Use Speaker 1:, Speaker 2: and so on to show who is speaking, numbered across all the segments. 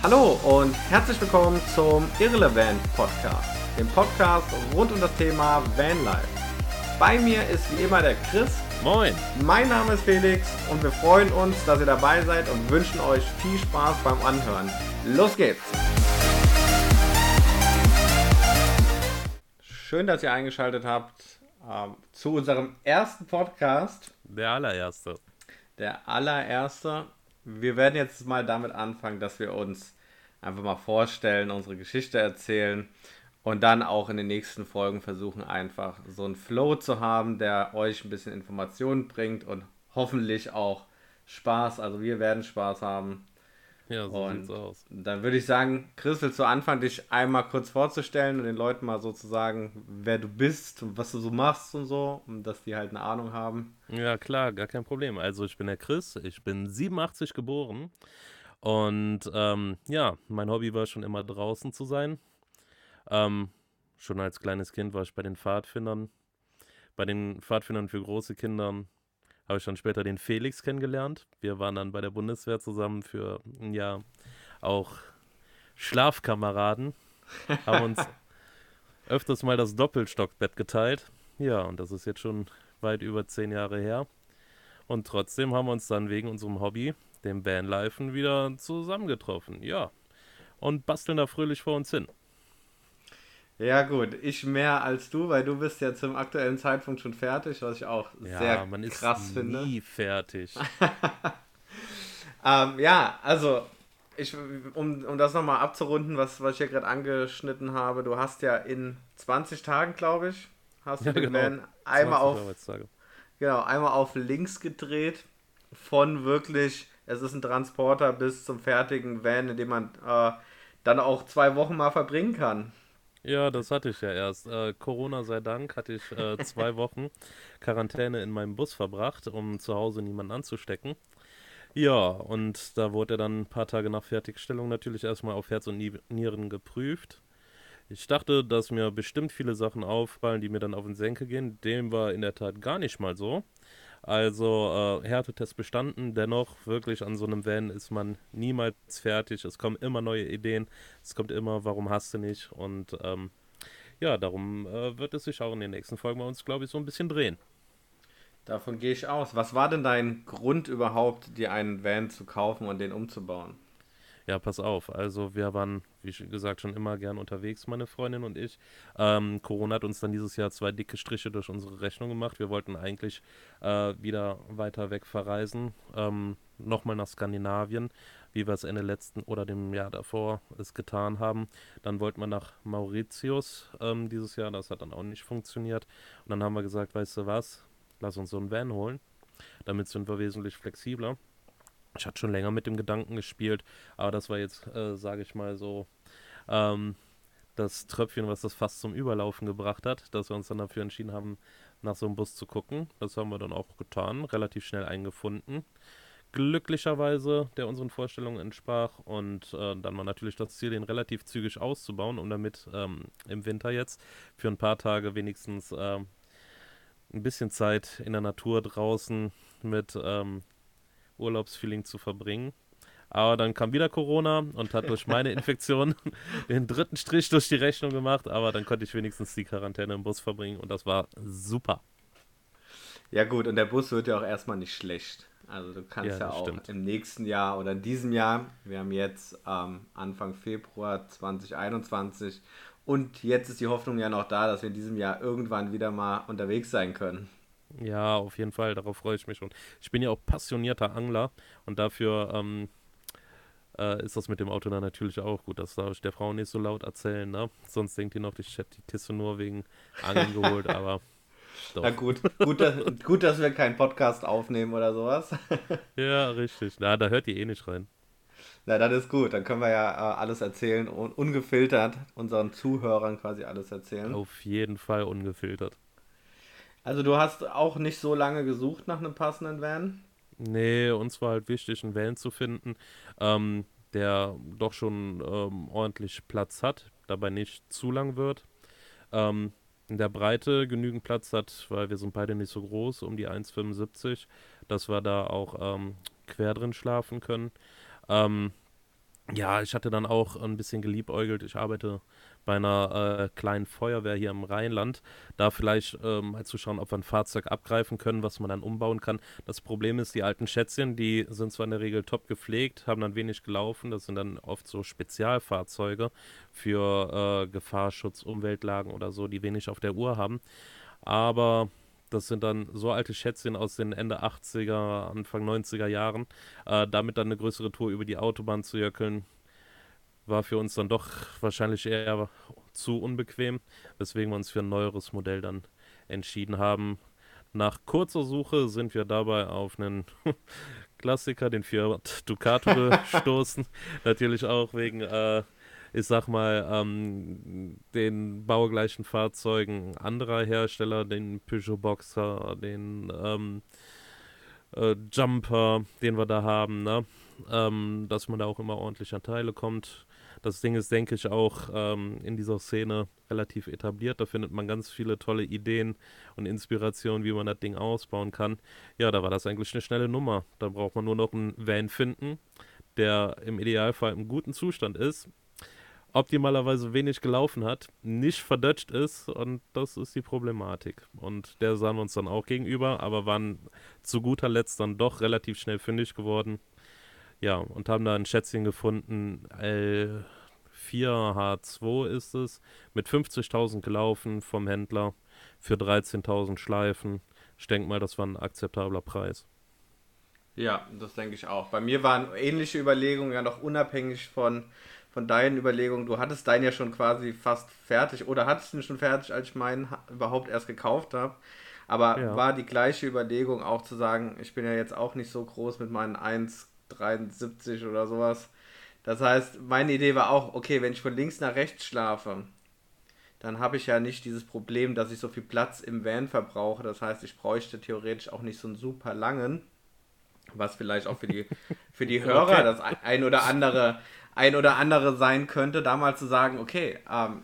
Speaker 1: Hallo und herzlich willkommen zum Irrelevant Podcast, dem Podcast rund um das Thema Vanlife. Bei mir ist wie immer der Chris.
Speaker 2: Moin.
Speaker 1: Mein Name ist Felix und wir freuen uns, dass ihr dabei seid und wünschen euch viel Spaß beim Anhören. Los geht's! Schön, dass ihr eingeschaltet habt ähm, zu unserem ersten Podcast.
Speaker 2: Der allererste.
Speaker 1: Der allererste. Wir werden jetzt mal damit anfangen, dass wir uns einfach mal vorstellen, unsere Geschichte erzählen und dann auch in den nächsten Folgen versuchen, einfach so einen Flow zu haben, der euch ein bisschen Informationen bringt und hoffentlich auch Spaß. Also wir werden Spaß haben.
Speaker 2: Ja, so und sieht's aus.
Speaker 1: Dann würde ich sagen, Chris, willst du anfangen, dich einmal kurz vorzustellen und den Leuten mal so zu sagen, wer du bist und was du so machst und so, um dass die halt eine Ahnung haben?
Speaker 2: Ja, klar, gar kein Problem. Also ich bin der Chris, ich bin 87 geboren und ähm, ja, mein Hobby war schon immer draußen zu sein. Ähm, schon als kleines Kind war ich bei den Pfadfindern, bei den Pfadfindern für große Kinder habe ich dann später den Felix kennengelernt. Wir waren dann bei der Bundeswehr zusammen für ein Jahr auch Schlafkameraden. Haben uns öfters mal das Doppelstockbett geteilt. Ja, und das ist jetzt schon weit über zehn Jahre her. Und trotzdem haben wir uns dann wegen unserem Hobby, dem Vanlifen, wieder zusammengetroffen. Ja. Und basteln da fröhlich vor uns hin.
Speaker 1: Ja, gut, ich mehr als du, weil du bist ja zum aktuellen Zeitpunkt schon fertig, was ich auch ja, sehr man ist krass finde.
Speaker 2: Nie fertig.
Speaker 1: ähm, ja, also ich, um, um das nochmal abzurunden, was, was ich hier gerade angeschnitten habe, du hast ja in 20 Tagen, glaube ich, hast du ja, den genau. Van einmal auf, genau, einmal auf links gedreht, von wirklich, es ist ein Transporter bis zum fertigen Van, in dem man äh, dann auch zwei Wochen mal verbringen kann.
Speaker 2: Ja, das hatte ich ja erst. Äh, Corona sei Dank hatte ich äh, zwei Wochen Quarantäne in meinem Bus verbracht, um zu Hause niemanden anzustecken. Ja, und da wurde er dann ein paar Tage nach Fertigstellung natürlich erstmal auf Herz und Nieren geprüft. Ich dachte, dass mir bestimmt viele Sachen auffallen, die mir dann auf den Senkel gehen. Dem war in der Tat gar nicht mal so. Also äh, Härtetest bestanden, dennoch wirklich an so einem Van ist man niemals fertig. Es kommen immer neue Ideen, es kommt immer, warum hast du nicht? Und ähm, ja, darum äh, wird es sich auch in den nächsten Folgen bei uns, glaube ich, so ein bisschen drehen.
Speaker 1: Davon gehe ich aus. Was war denn dein Grund überhaupt, dir einen Van zu kaufen und den umzubauen?
Speaker 2: Ja, pass auf. Also wir waren, wie gesagt, schon immer gern unterwegs, meine Freundin und ich. Ähm, Corona hat uns dann dieses Jahr zwei dicke Striche durch unsere Rechnung gemacht. Wir wollten eigentlich äh, wieder weiter weg verreisen. Ähm, Nochmal nach Skandinavien, wie wir es Ende letzten oder dem Jahr davor es getan haben. Dann wollten wir nach Mauritius ähm, dieses Jahr. Das hat dann auch nicht funktioniert. Und dann haben wir gesagt, weißt du was, lass uns so einen Van holen. Damit sind wir wesentlich flexibler. Ich hatte schon länger mit dem Gedanken gespielt, aber das war jetzt, äh, sage ich mal so, ähm, das Tröpfchen, was das fast zum Überlaufen gebracht hat, dass wir uns dann dafür entschieden haben, nach so einem Bus zu gucken. Das haben wir dann auch getan, relativ schnell eingefunden. Glücklicherweise, der unseren Vorstellungen entsprach und äh, dann war natürlich das Ziel, den relativ zügig auszubauen, um damit ähm, im Winter jetzt für ein paar Tage wenigstens äh, ein bisschen Zeit in der Natur draußen mit ähm, Urlaubsfeeling zu verbringen. Aber dann kam wieder Corona und hat durch meine Infektion den dritten Strich durch die Rechnung gemacht. Aber dann konnte ich wenigstens die Quarantäne im Bus verbringen und das war super.
Speaker 1: Ja, gut, und der Bus wird ja auch erstmal nicht schlecht. Also, du kannst ja, ja auch stimmt. im nächsten Jahr oder in diesem Jahr, wir haben jetzt ähm, Anfang Februar 2021 und jetzt ist die Hoffnung ja noch da, dass wir in diesem Jahr irgendwann wieder mal unterwegs sein können.
Speaker 2: Ja, auf jeden Fall, darauf freue ich mich schon. Ich bin ja auch passionierter Angler und dafür ähm, äh, ist das mit dem Auto dann natürlich auch gut. Das darf ich der Frau nicht so laut erzählen, ne? Sonst denkt die noch, ich hätte die Kiste nur wegen Angeln geholt, aber.
Speaker 1: Doch. Na gut, gut, dass, gut, dass wir keinen Podcast aufnehmen oder sowas.
Speaker 2: ja, richtig. Na, da hört die eh nicht rein.
Speaker 1: Na, das ist gut. Dann können wir ja äh, alles erzählen und ungefiltert unseren Zuhörern quasi alles erzählen.
Speaker 2: Auf jeden Fall ungefiltert.
Speaker 1: Also du hast auch nicht so lange gesucht nach einem passenden Van?
Speaker 2: Nee, uns war halt wichtig, einen Van zu finden, ähm, der doch schon ähm, ordentlich Platz hat, dabei nicht zu lang wird. Ähm, in der Breite genügend Platz hat, weil wir sind beide nicht so groß, um die 1,75, dass wir da auch ähm, quer drin schlafen können. Ähm, ja, ich hatte dann auch ein bisschen geliebäugelt. Ich arbeite bei einer äh, kleinen Feuerwehr hier im Rheinland. Da vielleicht äh, mal zu schauen, ob wir ein Fahrzeug abgreifen können, was man dann umbauen kann. Das Problem ist, die alten Schätzchen, die sind zwar in der Regel top gepflegt, haben dann wenig gelaufen. Das sind dann oft so Spezialfahrzeuge für äh, Gefahrschutz, Umweltlagen oder so, die wenig auf der Uhr haben. Aber das sind dann so alte Schätzchen aus den Ende 80er, Anfang 90er Jahren. Äh, damit dann eine größere Tour über die Autobahn zu jöckeln, war für uns dann doch wahrscheinlich eher zu unbequem, weswegen wir uns für ein neueres Modell dann entschieden haben. Nach kurzer Suche sind wir dabei auf einen Klassiker, den Fiat Ducato gestoßen. Natürlich auch wegen äh, ich sag mal, ähm, den baugleichen Fahrzeugen anderer Hersteller, den Peugeot Boxer, den ähm, äh, Jumper, den wir da haben, ne? Ähm, dass man da auch immer ordentlich an Teile kommt. Das Ding ist, denke ich, auch ähm, in dieser Szene relativ etabliert. Da findet man ganz viele tolle Ideen und Inspirationen, wie man das Ding ausbauen kann. Ja, da war das eigentlich eine schnelle Nummer. Da braucht man nur noch einen Van finden, der im Idealfall im guten Zustand ist optimalerweise wenig gelaufen hat, nicht verdutscht ist und das ist die Problematik. Und der sahen wir uns dann auch gegenüber, aber waren zu guter Letzt dann doch relativ schnell fündig geworden. Ja, und haben da ein Schätzchen gefunden, L4H2 ist es, mit 50.000 gelaufen vom Händler für 13.000 Schleifen. Ich denke mal, das war ein akzeptabler Preis.
Speaker 1: Ja, das denke ich auch. Bei mir waren ähnliche Überlegungen ja noch unabhängig von von deinen Überlegungen, du hattest deinen ja schon quasi fast fertig oder hattest ihn schon fertig, als ich meinen überhaupt erst gekauft habe. Aber ja. war die gleiche Überlegung auch zu sagen, ich bin ja jetzt auch nicht so groß mit meinen 1,73 oder sowas. Das heißt, meine Idee war auch, okay, wenn ich von links nach rechts schlafe, dann habe ich ja nicht dieses Problem, dass ich so viel Platz im Van verbrauche. Das heißt, ich bräuchte theoretisch auch nicht so einen super langen, was vielleicht auch für die, für die Hörer okay. das ein oder andere ein oder andere sein könnte, da mal zu sagen, okay, ähm,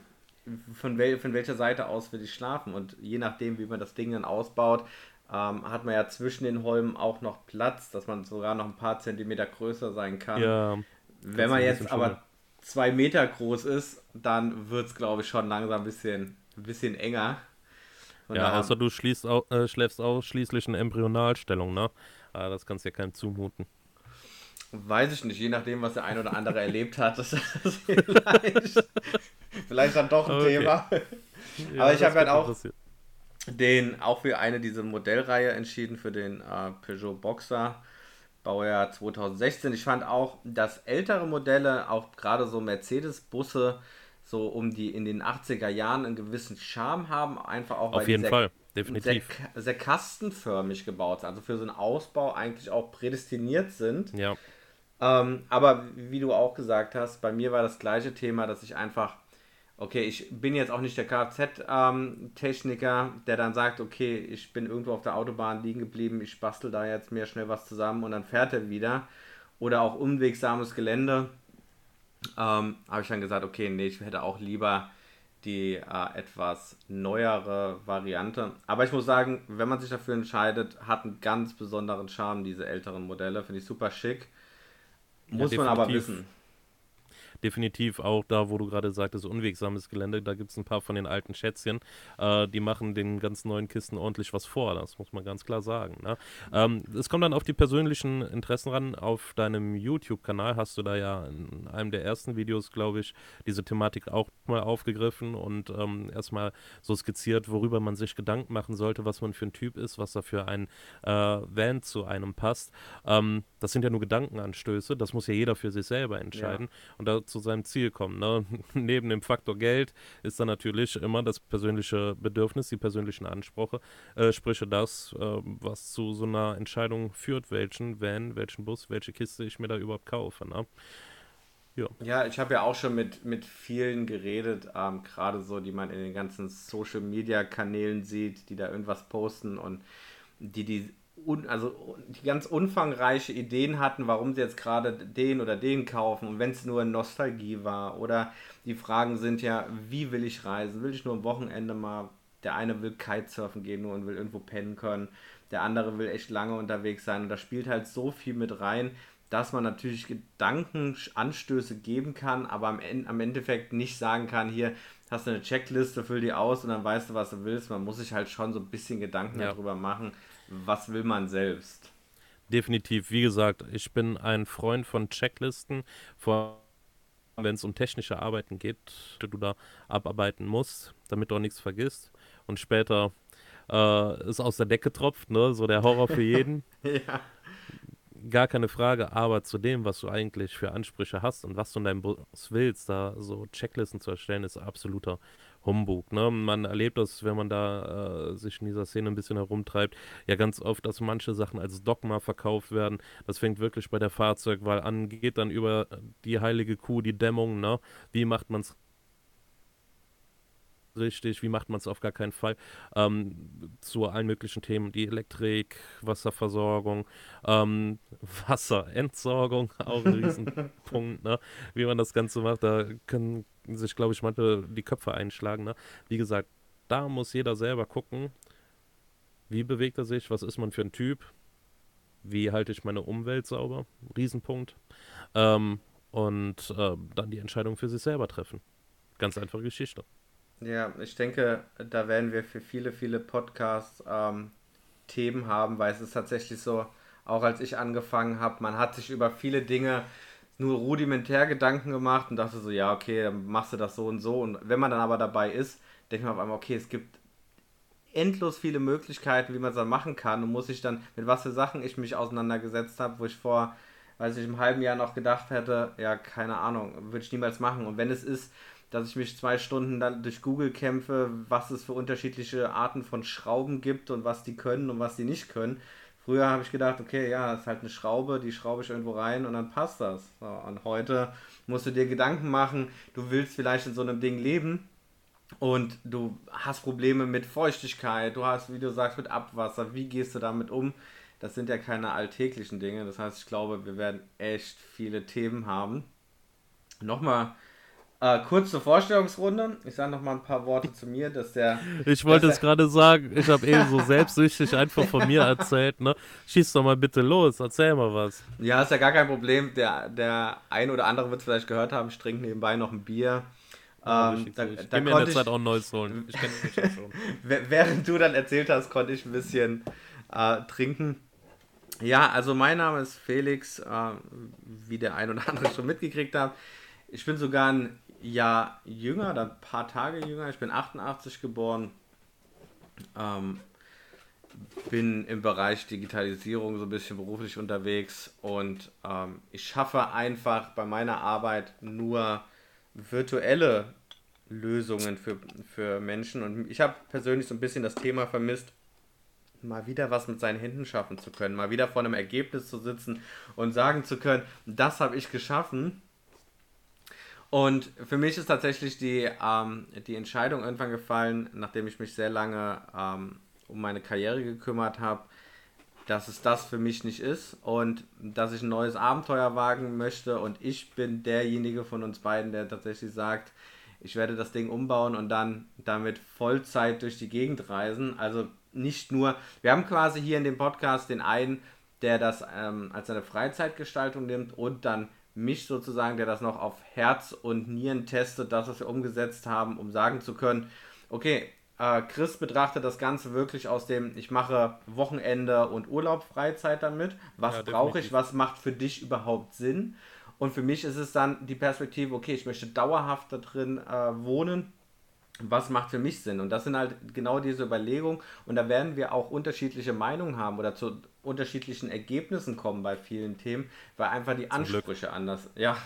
Speaker 1: von, wel von welcher Seite aus will ich schlafen? Und je nachdem, wie man das Ding dann ausbaut, ähm, hat man ja zwischen den Holmen auch noch Platz, dass man sogar noch ein paar Zentimeter größer sein kann. Ja, Wenn man jetzt aber zwei Meter groß ist, dann wird es, glaube ich, schon langsam ein bisschen, ein bisschen enger.
Speaker 2: Und ja, außer du schließt, äh, schläfst ausschließlich in Embryonalstellung, ne? Aber ah, das kannst du ja keinem zumuten.
Speaker 1: Weiß ich nicht, je nachdem, was der ein oder andere erlebt hat, ist das vielleicht, vielleicht dann doch ein okay. Thema. Ja, Aber ich habe halt auch den, auch für eine dieser Modellreihe entschieden, für den äh, Peugeot Boxer, Baujahr 2016. Ich fand auch, dass ältere Modelle, auch gerade so Mercedes-Busse, so um die in den 80er Jahren einen gewissen Charme haben, einfach auch
Speaker 2: Auf jeden Fall, definitiv.
Speaker 1: Sehr, sehr kastenförmig gebaut sind, also für so einen Ausbau eigentlich auch prädestiniert sind.
Speaker 2: Ja.
Speaker 1: Ähm, aber wie du auch gesagt hast, bei mir war das gleiche Thema, dass ich einfach, okay, ich bin jetzt auch nicht der Kfz-Techniker, ähm, der dann sagt, okay, ich bin irgendwo auf der Autobahn liegen geblieben, ich bastel da jetzt mehr schnell was zusammen und dann fährt er wieder. Oder auch unwegsames Gelände. Ähm, habe ich dann gesagt, okay, nee, ich hätte auch lieber die äh, etwas neuere Variante. Aber ich muss sagen, wenn man sich dafür entscheidet, hat einen ganz besonderen Charme, diese älteren Modelle. Finde ich super schick. Muss ja, man aber wissen
Speaker 2: definitiv auch da, wo du gerade sagtest, unwegsames Gelände. Da gibt es ein paar von den alten Schätzchen, äh, die machen den ganz neuen Kisten ordentlich was vor. Das muss man ganz klar sagen. Ne? Ähm, es kommt dann auf die persönlichen Interessen ran. Auf deinem YouTube-Kanal hast du da ja in einem der ersten Videos, glaube ich, diese Thematik auch mal aufgegriffen und ähm, erstmal so skizziert, worüber man sich Gedanken machen sollte, was man für ein Typ ist, was da für ein äh, Van zu einem passt. Ähm, das sind ja nur Gedankenanstöße, das muss ja jeder für sich selber entscheiden. Ja. Und dazu zu seinem Ziel kommen. Ne? Neben dem Faktor Geld ist dann natürlich immer das persönliche Bedürfnis, die persönlichen Ansprüche, äh, Sprüche das, äh, was zu so einer Entscheidung führt, welchen Van, welchen Bus, welche Kiste ich mir da überhaupt kaufe. Ne?
Speaker 1: Ja. ja, ich habe ja auch schon mit, mit vielen geredet, ähm, gerade so, die man in den ganzen Social Media Kanälen sieht, die da irgendwas posten und die die un, also die ganz umfangreiche Ideen hatten, warum sie jetzt gerade den oder den kaufen und wenn es nur Nostalgie war. Oder die Fragen sind ja, wie will ich reisen? Will ich nur am Wochenende mal, der eine will Kitesurfen gehen nur und will irgendwo pennen können, der andere will echt lange unterwegs sein. Und da spielt halt so viel mit rein, dass man natürlich Gedankenanstöße geben kann, aber am, am Endeffekt nicht sagen kann, hier hast du eine Checkliste, füll die aus und dann weißt du, was du willst. Man muss sich halt schon so ein bisschen Gedanken ja. darüber machen, was will man selbst.
Speaker 2: Definitiv, wie gesagt, ich bin ein Freund von Checklisten, wenn es um technische Arbeiten geht, die du da abarbeiten musst, damit du auch nichts vergisst und später äh, ist aus der Decke tropft, ne? so der Horror für jeden. ja gar keine Frage, aber zu dem, was du eigentlich für Ansprüche hast und was du in deinem Bus willst, da so Checklisten zu erstellen, ist absoluter Humbug. Ne? Man erlebt das, wenn man da äh, sich in dieser Szene ein bisschen herumtreibt, ja ganz oft, dass manche Sachen als Dogma verkauft werden. Das fängt wirklich bei der Fahrzeugwahl an, geht dann über die heilige Kuh, die Dämmung, ne? Wie macht man es richtig, wie macht man es auf gar keinen Fall, ähm, zu allen möglichen Themen, die Elektrik, Wasserversorgung, ähm, Wasserentsorgung, auch ein Riesenpunkt, ne? wie man das Ganze macht, da können sich, glaube ich, manche die Köpfe einschlagen. Ne? Wie gesagt, da muss jeder selber gucken, wie bewegt er sich, was ist man für ein Typ, wie halte ich meine Umwelt sauber, Riesenpunkt, ähm, und äh, dann die Entscheidung für sich selber treffen. Ganz einfache Geschichte.
Speaker 1: Ja, ich denke, da werden wir für viele, viele Podcasts ähm, Themen haben, weil es ist tatsächlich so, auch als ich angefangen habe, man hat sich über viele Dinge nur rudimentär Gedanken gemacht und dachte so, ja, okay, dann machst du das so und so. Und wenn man dann aber dabei ist, denkt man auf einmal, okay, es gibt endlos viele Möglichkeiten, wie man es dann machen kann und muss ich dann, mit was für Sachen ich mich auseinandergesetzt habe, wo ich vor, weiß ich, im halben Jahr noch gedacht hätte, ja, keine Ahnung, würde ich niemals machen. Und wenn es ist, dass ich mich zwei Stunden dann durch Google kämpfe, was es für unterschiedliche Arten von Schrauben gibt und was die können und was die nicht können. Früher habe ich gedacht, okay, ja, das ist halt eine Schraube, die schraube ich irgendwo rein und dann passt das. So, und heute musst du dir Gedanken machen, du willst vielleicht in so einem Ding leben und du hast Probleme mit Feuchtigkeit, du hast, wie du sagst, mit Abwasser, wie gehst du damit um? Das sind ja keine alltäglichen Dinge. Das heißt, ich glaube, wir werden echt viele Themen haben. Nochmal äh, kurz zur Vorstellungsrunde. Ich sage noch mal ein paar Worte zu mir, dass der.
Speaker 2: Ich wollte es gerade sagen, ich habe eben so selbstsüchtig einfach von mir erzählt, ne? Schieß doch mal bitte los, erzähl mal was.
Speaker 1: Ja, ist ja gar kein Problem. Der, der ein oder andere wird es vielleicht gehört haben, ich trinke nebenbei noch ein Bier.
Speaker 2: Ja, ähm, da, ich da mir in der Zeit auch ein neues holen. Ich kenne mich ja schon.
Speaker 1: Während du dann erzählt hast, konnte ich ein bisschen äh, trinken. Ja, also mein Name ist Felix, äh, wie der ein oder andere schon mitgekriegt hat. Ich bin sogar ein Jahr jünger, ein paar Tage jünger. Ich bin 88 geboren. Ähm, bin im Bereich Digitalisierung so ein bisschen beruflich unterwegs und ähm, ich schaffe einfach bei meiner Arbeit nur virtuelle Lösungen für, für Menschen und ich habe persönlich so ein bisschen das Thema vermisst, mal wieder was mit seinen Händen schaffen zu können, mal wieder vor einem Ergebnis zu sitzen und sagen zu können, das habe ich geschaffen und für mich ist tatsächlich die, ähm, die Entscheidung irgendwann gefallen, nachdem ich mich sehr lange ähm, um meine Karriere gekümmert habe, dass es das für mich nicht ist und dass ich ein neues Abenteuer wagen möchte. Und ich bin derjenige von uns beiden, der tatsächlich sagt, ich werde das Ding umbauen und dann damit Vollzeit durch die Gegend reisen. Also nicht nur, wir haben quasi hier in dem Podcast den einen, der das ähm, als seine Freizeitgestaltung nimmt und dann mich sozusagen, der das noch auf Herz und Nieren testet, das, was wir umgesetzt haben, um sagen zu können, okay, äh, Chris betrachtet das Ganze wirklich aus dem, ich mache Wochenende und Urlaub, Freizeit damit. Was ja, brauche ich? Was macht für dich überhaupt Sinn? Und für mich ist es dann die Perspektive, okay, ich möchte dauerhaft da drin äh, wohnen was macht für mich Sinn? Und das sind halt genau diese Überlegungen. Und da werden wir auch unterschiedliche Meinungen haben oder zu unterschiedlichen Ergebnissen kommen bei vielen Themen, weil einfach die Ansprüche anders. Ja,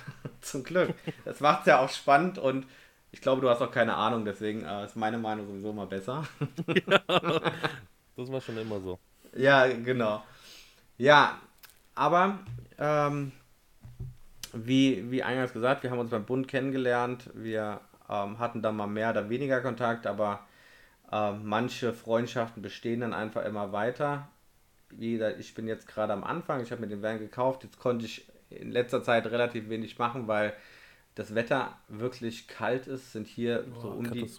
Speaker 1: zum Glück. Das macht es ja auch spannend und ich glaube, du hast auch keine Ahnung, deswegen äh, ist meine Meinung sowieso mal besser. ja,
Speaker 2: das war schon immer so.
Speaker 1: Ja, genau. Ja, aber ähm, wie, wie eingangs gesagt, wir haben uns beim Bund kennengelernt. Wir ähm, hatten dann mal mehr oder weniger Kontakt, aber äh, manche Freundschaften bestehen dann einfach immer weiter. Wie gesagt, ich bin jetzt gerade am Anfang, ich habe mir den Van gekauft, jetzt konnte ich in letzter Zeit relativ wenig machen, weil das Wetter wirklich kalt ist, sind hier oh, so um die,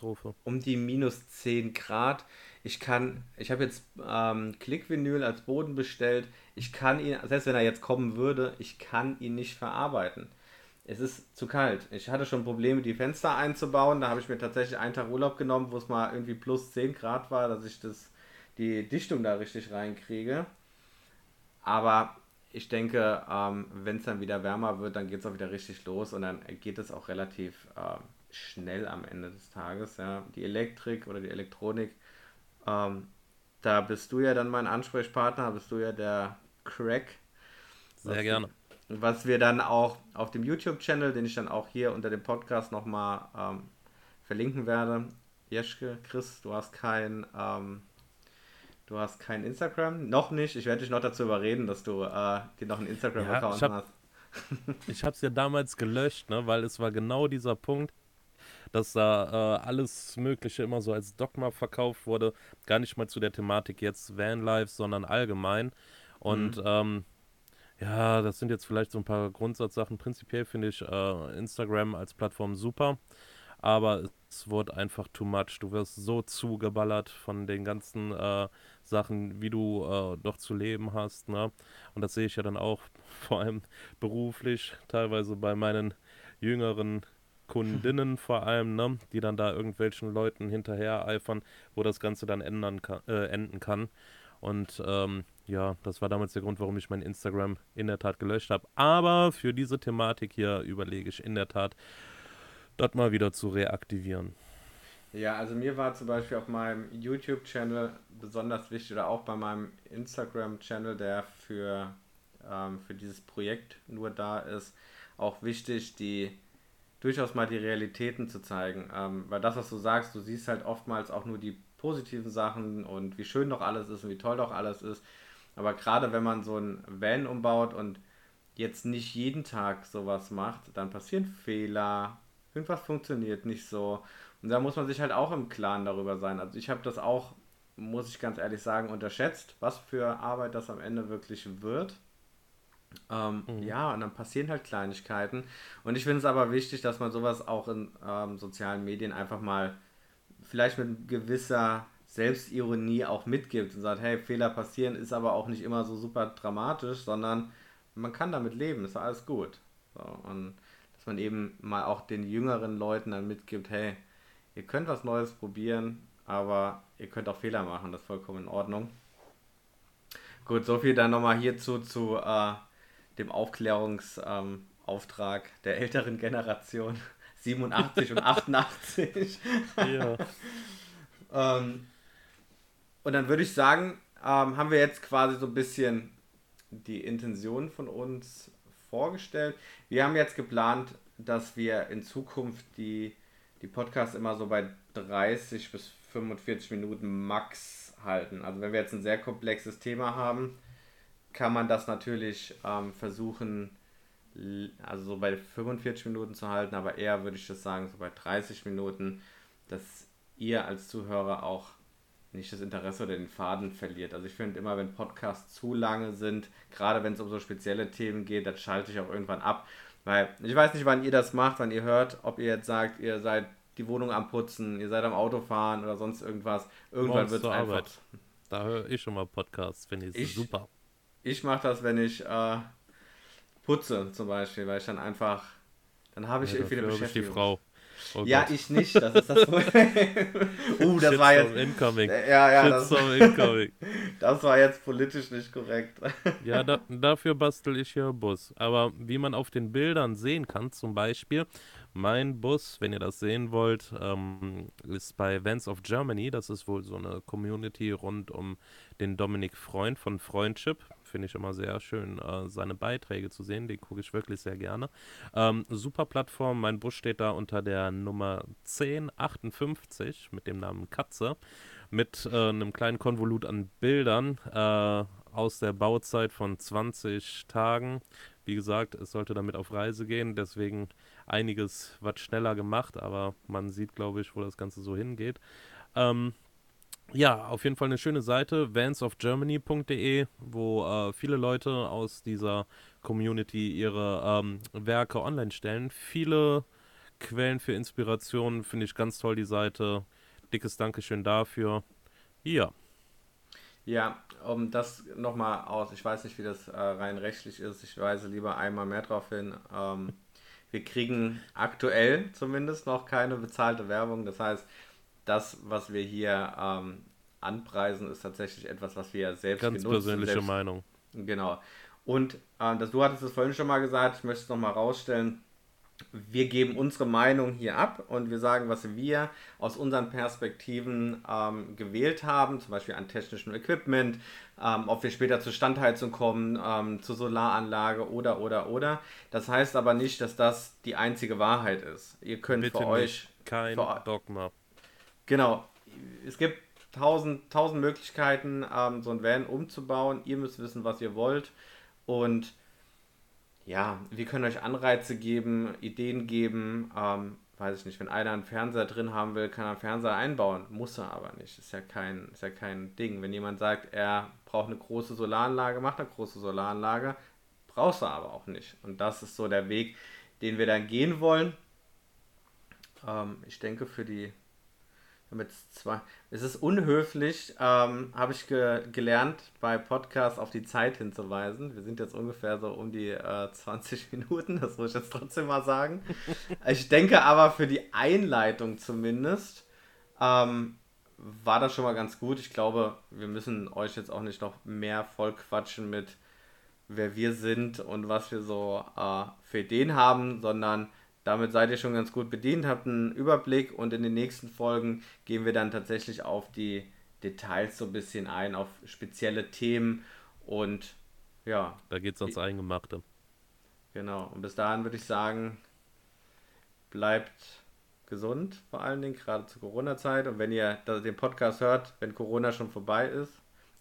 Speaker 1: um die minus 10 Grad. ich kann, ich habe jetzt ähm, Klickvinyl als Boden bestellt. Ich kann ihn, selbst wenn er jetzt kommen würde, ich kann ihn nicht verarbeiten. Es ist zu kalt. Ich hatte schon Probleme, die Fenster einzubauen. Da habe ich mir tatsächlich einen Tag Urlaub genommen, wo es mal irgendwie plus 10 Grad war, dass ich das, die Dichtung da richtig reinkriege. Aber ich denke, ähm, wenn es dann wieder wärmer wird, dann geht es auch wieder richtig los und dann geht es auch relativ äh, schnell am Ende des Tages. Ja. Die Elektrik oder die Elektronik, ähm, da bist du ja dann mein Ansprechpartner, bist du ja der Crack.
Speaker 2: Sehr gerne.
Speaker 1: Was wir dann auch auf dem YouTube-Channel, den ich dann auch hier unter dem Podcast nochmal ähm, verlinken werde. Jeschke, Chris, du hast kein, ähm, du hast kein Instagram, noch nicht. Ich werde dich noch dazu überreden, dass du äh, dir noch einen Instagram-Account
Speaker 2: ja,
Speaker 1: hast.
Speaker 2: ich habe es ja damals gelöscht, ne, weil es war genau dieser Punkt, dass da äh, alles Mögliche immer so als Dogma verkauft wurde. Gar nicht mal zu der Thematik jetzt Vanlife, sondern allgemein. Und mhm. ähm, ja, das sind jetzt vielleicht so ein paar Grundsatzsachen. Prinzipiell finde ich äh, Instagram als Plattform super, aber es wird einfach too much. Du wirst so zugeballert von den ganzen äh, Sachen, wie du äh, doch zu leben hast. Ne? Und das sehe ich ja dann auch vor allem beruflich, teilweise bei meinen jüngeren Kundinnen vor allem, ne? die dann da irgendwelchen Leuten hinterher eifern, wo das Ganze dann ändern kann, äh, enden kann. Und ähm, ja, das war damals der Grund, warum ich mein Instagram in der Tat gelöscht habe. Aber für diese Thematik hier überlege ich in der Tat, das mal wieder zu reaktivieren.
Speaker 1: Ja, also mir war zum Beispiel auf meinem YouTube-Channel besonders wichtig oder auch bei meinem Instagram-Channel, der für, ähm, für dieses Projekt nur da ist, auch wichtig, die durchaus mal die Realitäten zu zeigen. Ähm, weil das, was du sagst, du siehst halt oftmals auch nur die positiven Sachen und wie schön doch alles ist und wie toll doch alles ist. Aber gerade wenn man so ein Van umbaut und jetzt nicht jeden Tag sowas macht, dann passieren Fehler, irgendwas funktioniert nicht so. Und da muss man sich halt auch im Klaren darüber sein. Also ich habe das auch, muss ich ganz ehrlich sagen, unterschätzt, was für Arbeit das am Ende wirklich wird. Ähm, mhm. Ja, und dann passieren halt Kleinigkeiten. Und ich finde es aber wichtig, dass man sowas auch in ähm, sozialen Medien einfach mal vielleicht mit gewisser Selbstironie auch mitgibt und sagt, hey, Fehler passieren, ist aber auch nicht immer so super dramatisch, sondern man kann damit leben, ist alles gut. So, und dass man eben mal auch den jüngeren Leuten dann mitgibt, hey, ihr könnt was Neues probieren, aber ihr könnt auch Fehler machen, das ist vollkommen in Ordnung. Gut, so viel dann nochmal hierzu zu äh, dem Aufklärungsauftrag ähm, der älteren Generation. 87 und 88. ja. ähm, und dann würde ich sagen, ähm, haben wir jetzt quasi so ein bisschen die Intention von uns vorgestellt. Wir haben jetzt geplant, dass wir in Zukunft die, die Podcasts immer so bei 30 bis 45 Minuten max halten. Also wenn wir jetzt ein sehr komplexes Thema haben, kann man das natürlich ähm, versuchen, also so bei 45 Minuten zu halten, aber eher würde ich das sagen, so bei 30 Minuten, dass ihr als Zuhörer auch nicht das Interesse oder den Faden verliert. Also ich finde immer, wenn Podcasts zu lange sind, gerade wenn es um so spezielle Themen geht, dann schalte ich auch irgendwann ab. Weil ich weiß nicht, wann ihr das macht, wann ihr hört, ob ihr jetzt sagt, ihr seid die Wohnung am Putzen, ihr seid am Autofahren oder sonst irgendwas. Irgendwann wird es einfach. Arbeit.
Speaker 2: Da höre ich schon mal Podcasts, finde ich, ich super.
Speaker 1: Ich mache das, wenn ich äh, putze zum Beispiel, weil ich dann einfach, dann habe ich ja, irgendwie eine Beschäftigung. Ich die Frau. Oh ja, Gott. ich nicht, das ist das Problem. uh, das war jetzt. Incoming. Ja, ja, das, incoming. das war jetzt politisch nicht korrekt.
Speaker 2: ja, da, dafür bastel ich hier Bus. Aber wie man auf den Bildern sehen kann, zum Beispiel, mein Bus, wenn ihr das sehen wollt, ähm, ist bei Vans of Germany. Das ist wohl so eine Community rund um den Dominik Freund von Freundship finde ich immer sehr schön, äh, seine Beiträge zu sehen. Die gucke ich wirklich sehr gerne. Ähm, super Plattform. Mein Bus steht da unter der Nummer 1058 mit dem Namen Katze. Mit äh, einem kleinen Konvolut an Bildern äh, aus der Bauzeit von 20 Tagen. Wie gesagt, es sollte damit auf Reise gehen, deswegen einiges was schneller gemacht, aber man sieht, glaube ich, wo das Ganze so hingeht. Ähm, ja, auf jeden Fall eine schöne Seite, vansofgermany.de, wo äh, viele Leute aus dieser Community ihre ähm, Werke online stellen. Viele Quellen für Inspiration, finde ich ganz toll die Seite. Dickes Dankeschön dafür. Ja.
Speaker 1: Ja, um das nochmal aus, ich weiß nicht, wie das äh, rein rechtlich ist, ich weise lieber einmal mehr darauf hin. Ähm, wir kriegen aktuell zumindest noch keine bezahlte Werbung. Das heißt, das, was wir hier ähm, anpreisen, ist tatsächlich etwas, was wir selbst
Speaker 2: Ganz benutzen. persönliche selbst, Meinung.
Speaker 1: Genau. Und äh, das, du hattest es vorhin schon mal gesagt, ich möchte es nochmal rausstellen wir geben unsere Meinung hier ab und wir sagen, was wir aus unseren Perspektiven ähm, gewählt haben, zum Beispiel an technischem Equipment, ähm, ob wir später zur Standheizung kommen, ähm, zur Solaranlage oder, oder, oder. Das heißt aber nicht, dass das die einzige Wahrheit ist. Ihr könnt Bitte für euch...
Speaker 2: Kein für, Dogma.
Speaker 1: Genau. Es gibt tausend, tausend Möglichkeiten, ähm, so ein Van umzubauen. Ihr müsst wissen, was ihr wollt und ja, wir können euch Anreize geben, Ideen geben. Ähm, weiß ich nicht, wenn einer einen Fernseher drin haben will, kann er einen Fernseher einbauen. Muss er aber nicht. Ist ja kein, ist ja kein Ding. Wenn jemand sagt, er braucht eine große Solaranlage, macht eine große Solaranlage. Brauchst du aber auch nicht. Und das ist so der Weg, den wir dann gehen wollen. Ähm, ich denke, für die damit zwei. Es ist unhöflich, ähm, habe ich ge gelernt, bei Podcasts auf die Zeit hinzuweisen. Wir sind jetzt ungefähr so um die äh, 20 Minuten, das muss ich jetzt trotzdem mal sagen. ich denke aber für die Einleitung zumindest ähm, war das schon mal ganz gut. Ich glaube, wir müssen euch jetzt auch nicht noch mehr voll quatschen mit, wer wir sind und was wir so äh, für Ideen haben, sondern damit seid ihr schon ganz gut bedient, habt einen Überblick und in den nächsten Folgen gehen wir dann tatsächlich auf die Details so ein bisschen ein, auf spezielle Themen und ja.
Speaker 2: Da geht es ans Eingemachte.
Speaker 1: Genau, und bis dahin würde ich sagen, bleibt gesund, vor allen Dingen gerade zur Corona-Zeit. Und wenn ihr den Podcast hört, wenn Corona schon vorbei ist,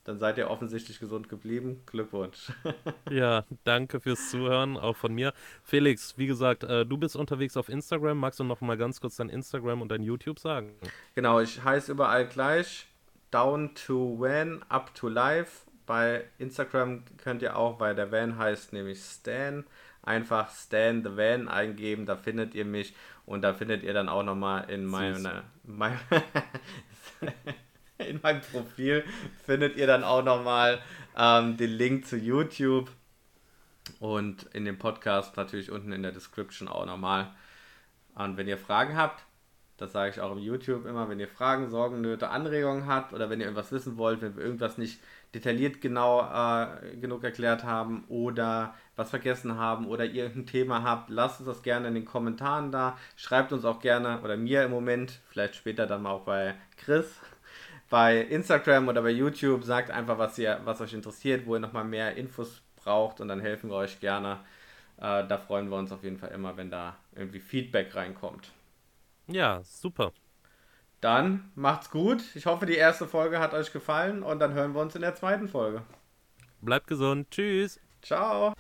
Speaker 1: dann seid ihr offensichtlich gesund geblieben. Glückwunsch.
Speaker 2: ja, danke fürs Zuhören, auch von mir. Felix, wie gesagt, äh, du bist unterwegs auf Instagram. Magst du noch mal ganz kurz dein Instagram und dein YouTube sagen?
Speaker 1: Genau, ich heiße überall gleich. Down to Van, up to life. Bei Instagram könnt ihr auch, weil der Van heißt nämlich Stan, einfach Stan the Van eingeben, da findet ihr mich und da findet ihr dann auch nochmal in meiner. Mein, in meinem Profil findet ihr dann auch nochmal ähm, den Link zu YouTube und in dem Podcast natürlich unten in der Description auch nochmal. Und wenn ihr Fragen habt, das sage ich auch im YouTube immer, wenn ihr Fragen, Sorgen, Nöte, Anregungen habt oder wenn ihr irgendwas wissen wollt, wenn wir irgendwas nicht detailliert genau äh, genug erklärt haben oder was vergessen haben oder ihr irgendein Thema habt, lasst uns das gerne in den Kommentaren da. Schreibt uns auch gerne oder mir im Moment, vielleicht später dann mal auch bei Chris, bei Instagram oder bei YouTube. Sagt einfach, was, ihr, was euch interessiert, wo ihr nochmal mehr Infos braucht und dann helfen wir euch gerne. Äh, da freuen wir uns auf jeden Fall immer, wenn da irgendwie Feedback reinkommt.
Speaker 2: Ja, super.
Speaker 1: Dann macht's gut. Ich hoffe, die erste Folge hat euch gefallen und dann hören wir uns in der zweiten Folge.
Speaker 2: Bleibt gesund. Tschüss.
Speaker 1: Ciao.